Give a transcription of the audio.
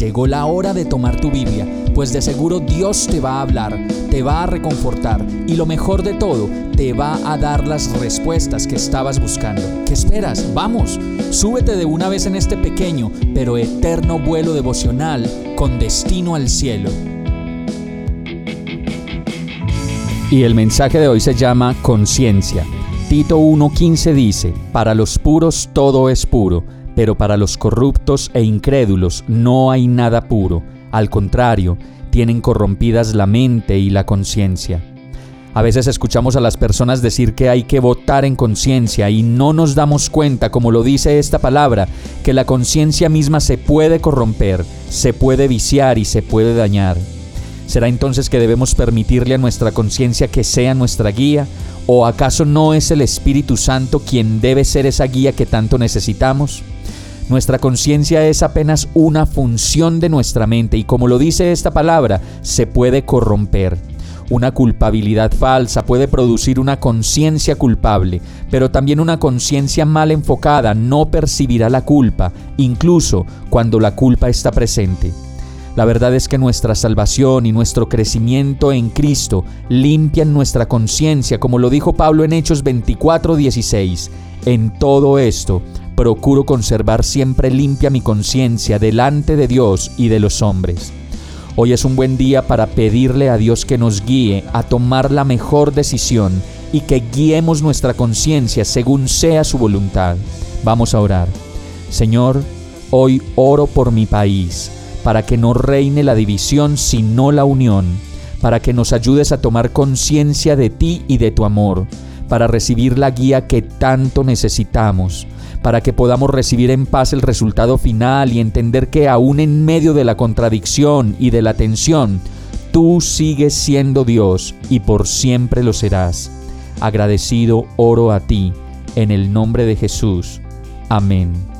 Llegó la hora de tomar tu Biblia, pues de seguro Dios te va a hablar, te va a reconfortar y lo mejor de todo, te va a dar las respuestas que estabas buscando. ¿Qué esperas? Vamos, súbete de una vez en este pequeño pero eterno vuelo devocional con destino al cielo. Y el mensaje de hoy se llama conciencia. Tito 1.15 dice, para los puros todo es puro pero para los corruptos e incrédulos no hay nada puro, al contrario, tienen corrompidas la mente y la conciencia. A veces escuchamos a las personas decir que hay que votar en conciencia y no nos damos cuenta, como lo dice esta palabra, que la conciencia misma se puede corromper, se puede viciar y se puede dañar. ¿Será entonces que debemos permitirle a nuestra conciencia que sea nuestra guía? ¿O acaso no es el Espíritu Santo quien debe ser esa guía que tanto necesitamos? Nuestra conciencia es apenas una función de nuestra mente y como lo dice esta palabra, se puede corromper. Una culpabilidad falsa puede producir una conciencia culpable, pero también una conciencia mal enfocada no percibirá la culpa, incluso cuando la culpa está presente. La verdad es que nuestra salvación y nuestro crecimiento en Cristo limpian nuestra conciencia, como lo dijo Pablo en Hechos 24:16. En todo esto, procuro conservar siempre limpia mi conciencia delante de Dios y de los hombres. Hoy es un buen día para pedirle a Dios que nos guíe a tomar la mejor decisión y que guiemos nuestra conciencia según sea su voluntad. Vamos a orar. Señor, hoy oro por mi país, para que no reine la división sino la unión, para que nos ayudes a tomar conciencia de ti y de tu amor, para recibir la guía que tanto necesitamos para que podamos recibir en paz el resultado final y entender que aún en medio de la contradicción y de la tensión, tú sigues siendo Dios y por siempre lo serás. Agradecido oro a ti, en el nombre de Jesús. Amén.